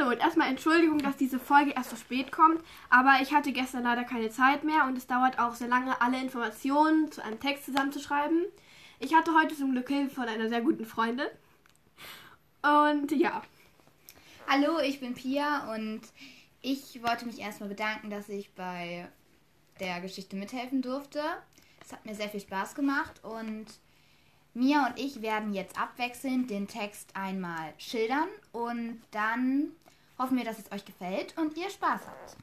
Hallo und erstmal Entschuldigung, dass diese Folge erst so spät kommt, aber ich hatte gestern leider keine Zeit mehr und es dauert auch sehr lange, alle Informationen zu einem Text zusammenzuschreiben. Ich hatte heute zum Glück Hilfe von einer sehr guten Freundin. Und ja. Hallo, ich bin Pia und ich wollte mich erstmal bedanken, dass ich bei der Geschichte mithelfen durfte. Es hat mir sehr viel Spaß gemacht und Mia und ich werden jetzt abwechselnd den Text einmal schildern und dann hoffen wir, dass es euch gefällt und ihr Spaß habt.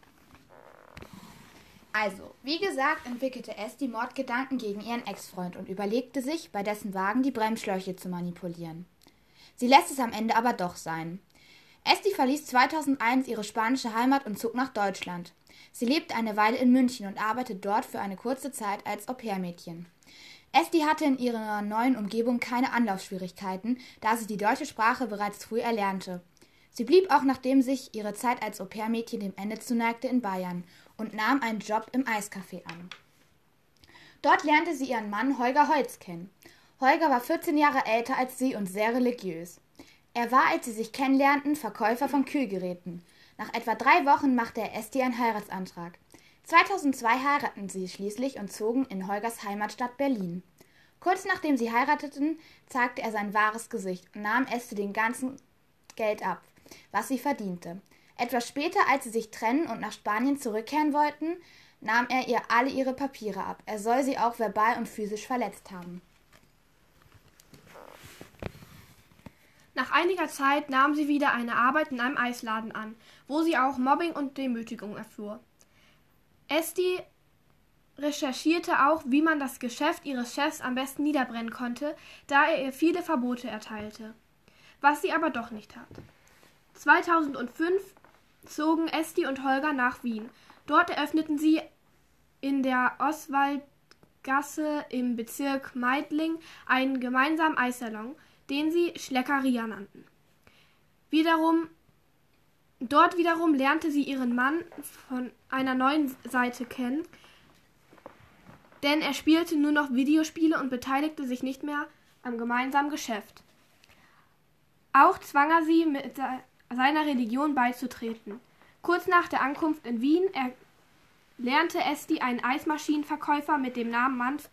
Also, wie gesagt, entwickelte S die Mordgedanken gegen ihren Ex-Freund und überlegte sich, bei dessen Wagen die Bremsschläuche zu manipulieren. Sie lässt es am Ende aber doch sein. Esti verließ 2001 ihre spanische Heimat und zog nach Deutschland. Sie lebt eine Weile in München und arbeitet dort für eine kurze Zeit als Au-pair-Mädchen. Esti hatte in ihrer neuen Umgebung keine Anlaufschwierigkeiten, da sie die deutsche Sprache bereits früh erlernte. Sie blieb auch nachdem sich ihre Zeit als Au-pair-Mädchen dem Ende zuneigte in Bayern und nahm einen Job im Eiscafé an. Dort lernte sie ihren Mann Holger Holz kennen. Holger war 14 Jahre älter als sie und sehr religiös. Er war, als sie sich kennenlernten, Verkäufer von Kühlgeräten. Nach etwa drei Wochen machte er Esti einen Heiratsantrag. 2002 heirateten sie schließlich und zogen in Holgers Heimatstadt Berlin. Kurz nachdem sie heirateten, zeigte er sein wahres Gesicht und nahm Este den ganzen Geld ab, was sie verdiente. Etwas später, als sie sich trennen und nach Spanien zurückkehren wollten, nahm er ihr alle ihre Papiere ab. Er soll sie auch verbal und physisch verletzt haben. Nach einiger Zeit nahm sie wieder eine Arbeit in einem Eisladen an, wo sie auch Mobbing und Demütigung erfuhr. Esti recherchierte auch, wie man das Geschäft ihres Chefs am besten niederbrennen konnte, da er ihr viele Verbote erteilte. Was sie aber doch nicht tat. 2005 zogen Esti und Holger nach Wien. Dort eröffneten sie in der Oswaldgasse im Bezirk Meidling einen gemeinsamen Eissalon, den sie Schleckeria nannten. Wiederum Dort wiederum lernte sie ihren Mann von einer neuen Seite kennen, denn er spielte nur noch Videospiele und beteiligte sich nicht mehr am gemeinsamen Geschäft. Auch zwang er sie, mit seiner Religion beizutreten. Kurz nach der Ankunft in Wien lernte Esti einen Eismaschinenverkäufer mit dem Namen Manf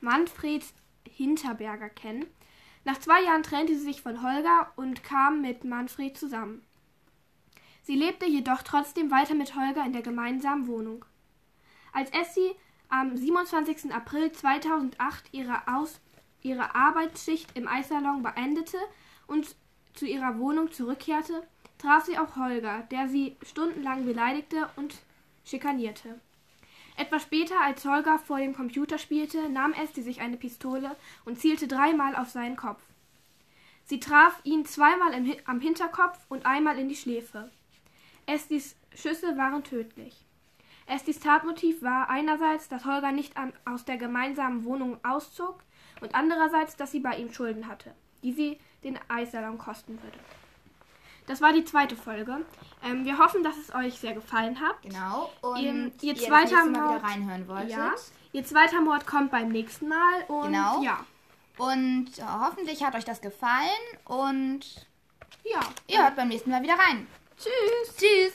Manfred Hinterberger kennen. Nach zwei Jahren trennte sie sich von Holger und kam mit Manfred zusammen. Sie lebte jedoch trotzdem weiter mit Holger in der gemeinsamen Wohnung. Als Essie am 27. April 2008 ihre, Aus ihre Arbeitsschicht im Eissalon beendete und zu ihrer Wohnung zurückkehrte, traf sie auch Holger, der sie stundenlang beleidigte und schikanierte. Etwas später, als Holger vor dem Computer spielte, nahm Essie sich eine Pistole und zielte dreimal auf seinen Kopf. Sie traf ihn zweimal am Hinterkopf und einmal in die Schläfe. Estis Schüsse waren tödlich. Estis Tatmotiv war einerseits, dass Holger nicht an, aus der gemeinsamen Wohnung auszog und andererseits, dass sie bei ihm Schulden hatte, die sie den Eissalon kosten würde. Das war die zweite Folge. Ähm, wir hoffen, dass es euch sehr gefallen hat. Genau. Und ihr, ihr, ihr zweiter Mord, wieder reinhören wolltet. ja, ihr zweiter Mord kommt beim nächsten Mal. Und Genau. ja, Und äh, hoffentlich hat euch das gefallen und ja. ihr hört beim nächsten Mal wieder rein. Tschüss. Tschüss.